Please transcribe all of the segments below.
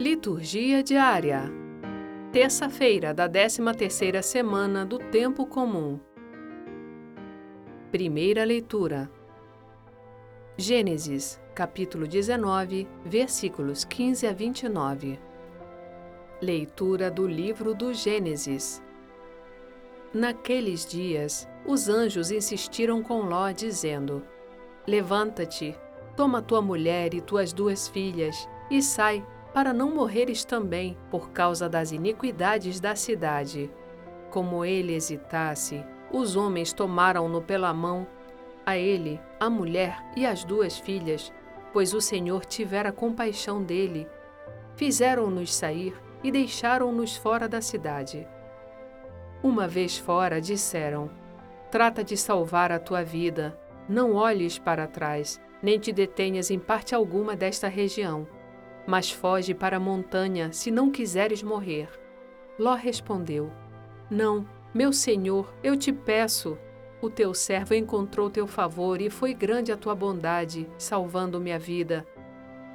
Liturgia diária. Terça-feira da 13ª semana do tempo comum. Primeira leitura. Gênesis, capítulo 19, versículos 15 a 29. Leitura do livro do Gênesis. Naqueles dias, os anjos insistiram com Ló, dizendo: Levanta-te, toma tua mulher e tuas duas filhas e sai para não morreres também por causa das iniquidades da cidade. Como ele hesitasse, os homens tomaram-no pela mão, a ele, a mulher e as duas filhas, pois o Senhor tivera compaixão dele. Fizeram-nos sair e deixaram-nos fora da cidade. Uma vez fora, disseram: Trata de salvar a tua vida, não olhes para trás, nem te detenhas em parte alguma desta região mas foge para a montanha se não quiseres morrer. Ló respondeu: Não, meu senhor, eu te peço. O teu servo encontrou teu favor e foi grande a tua bondade, salvando-me a vida.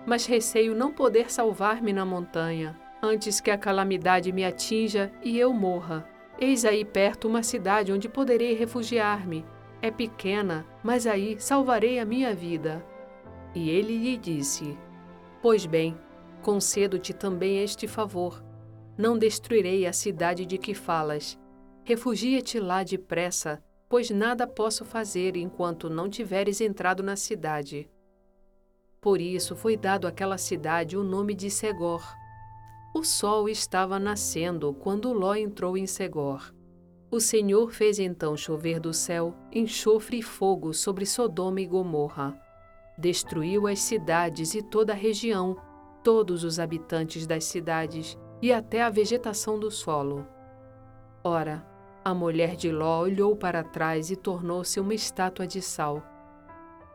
Mas receio não poder salvar-me na montanha, antes que a calamidade me atinja e eu morra. Eis aí perto uma cidade onde poderei refugiar-me. É pequena, mas aí salvarei a minha vida. E ele lhe disse: Pois bem, concedo-te também este favor. Não destruirei a cidade de que falas. Refugia-te lá depressa, pois nada posso fazer enquanto não tiveres entrado na cidade. Por isso foi dado àquela cidade o nome de Segor. O sol estava nascendo quando Ló entrou em Segor. O Senhor fez então chover do céu enxofre e fogo sobre Sodoma e Gomorra destruiu as cidades e toda a região, todos os habitantes das cidades e até a vegetação do solo. Ora, a mulher de Ló olhou para trás e tornou-se uma estátua de sal.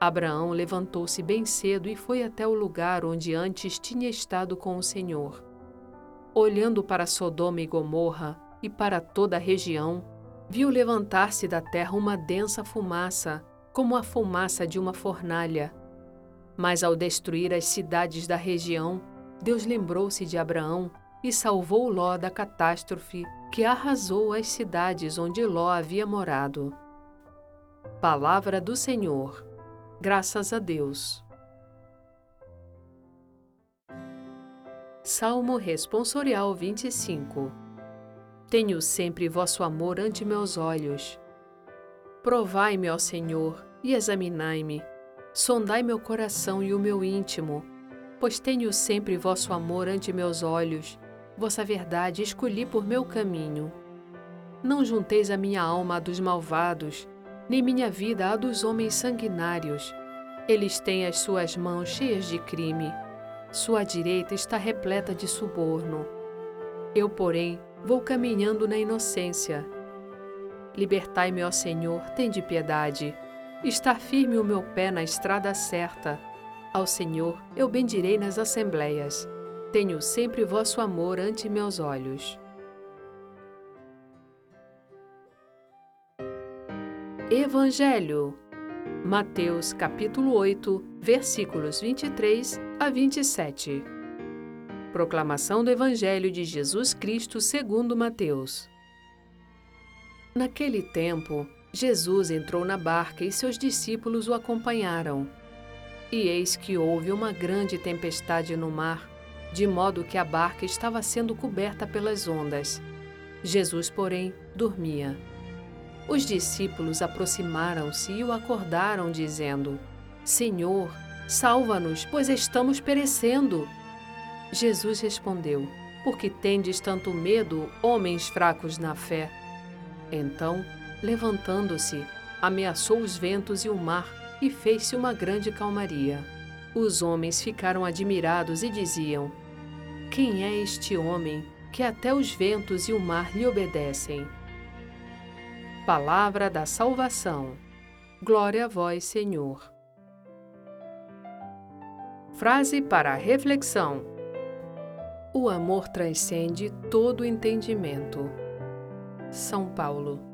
Abraão levantou-se bem cedo e foi até o lugar onde antes tinha estado com o Senhor. Olhando para Sodoma e Gomorra e para toda a região, viu levantar-se da terra uma densa fumaça, como a fumaça de uma fornalha, mas ao destruir as cidades da região, Deus lembrou-se de Abraão e salvou Ló da catástrofe que arrasou as cidades onde Ló havia morado. Palavra do Senhor. Graças a Deus. Salmo Responsorial 25 Tenho sempre vosso amor ante meus olhos. Provai-me, ó Senhor, e examinai-me Sondai meu coração e o meu íntimo, pois tenho sempre vosso amor ante meus olhos, vossa verdade escolhi por meu caminho. Não junteis a minha alma à dos malvados, nem minha vida à dos homens sanguinários. Eles têm as suas mãos cheias de crime, sua direita está repleta de suborno. Eu, porém, vou caminhando na inocência. Libertai-me, ó Senhor, tende piedade Está firme o meu pé na estrada certa. Ao Senhor eu bendirei nas assembleias. Tenho sempre vosso amor ante meus olhos. Evangelho Mateus capítulo 8, versículos 23 a 27. Proclamação do Evangelho de Jesus Cristo segundo Mateus. Naquele tempo, Jesus entrou na barca e seus discípulos o acompanharam. E eis que houve uma grande tempestade no mar, de modo que a barca estava sendo coberta pelas ondas. Jesus, porém, dormia. Os discípulos aproximaram-se e o acordaram, dizendo: Senhor, salva-nos, pois estamos perecendo. Jesus respondeu: Por que tendes tanto medo, homens fracos na fé? Então, Levantando-se, ameaçou os ventos e o mar e fez-se uma grande calmaria. Os homens ficaram admirados e diziam: Quem é este homem que até os ventos e o mar lhe obedecem? Palavra da salvação. Glória a vós, Senhor. Frase para a reflexão: O amor transcende todo entendimento. São Paulo.